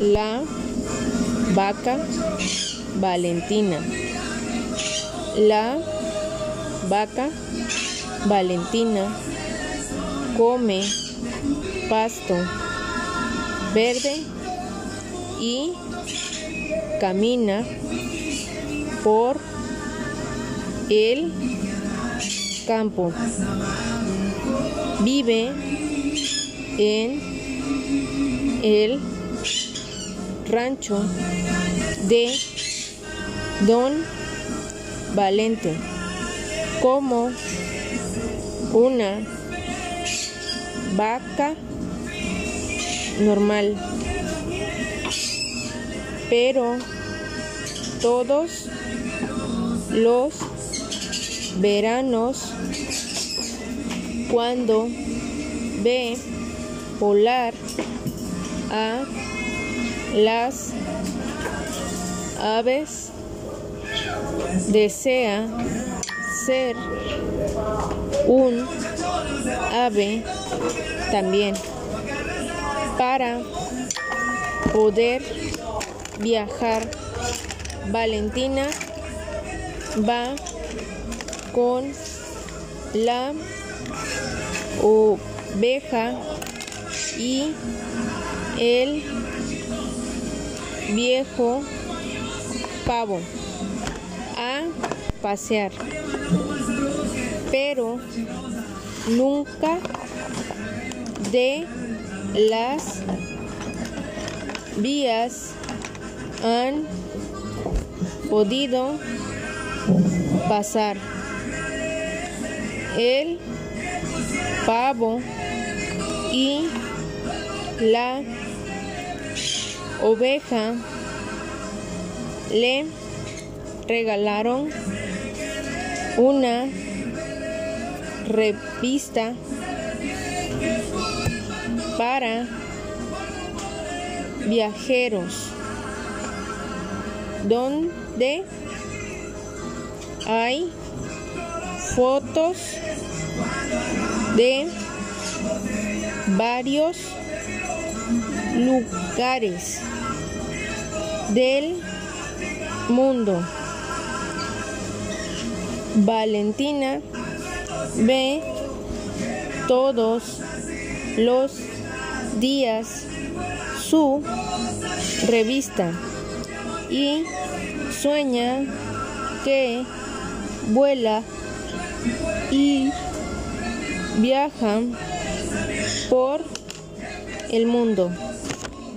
La vaca Valentina. La vaca Valentina come pasto verde y camina por el campo. Vive en el rancho de Don Valente como una vaca normal. Pero todos los veranos cuando ve volar a las aves desea ser un ave también para poder viajar. Valentina va con la oveja y el viejo pavo a pasear, pero nunca de las vías han podido pasar. El pavo y la oveja le regalaron una revista para viajeros donde hay fotos de varios lugares del mundo. Valentina ve todos los días su revista y sueña que vuela y viaja por el mundo.